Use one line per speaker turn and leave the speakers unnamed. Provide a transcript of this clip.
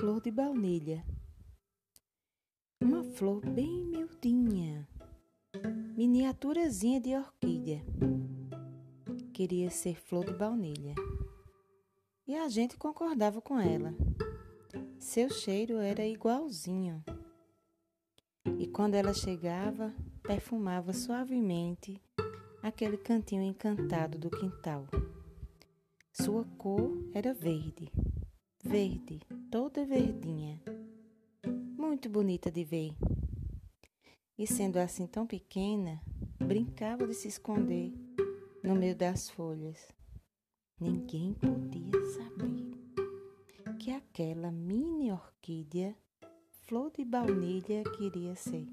de baunilha. Uma flor bem miudinha, miniaturazinha de orquídea. Queria ser flor de baunilha. E a gente concordava com ela. Seu cheiro era igualzinho. E quando ela chegava, perfumava suavemente aquele cantinho encantado do quintal. Sua cor era verde, verde, toda verdinha, muito bonita de ver. E sendo assim tão pequena, brincava de se esconder no meio das folhas. Ninguém podia saber que aquela mini orquídea, flor de baunilha, queria ser.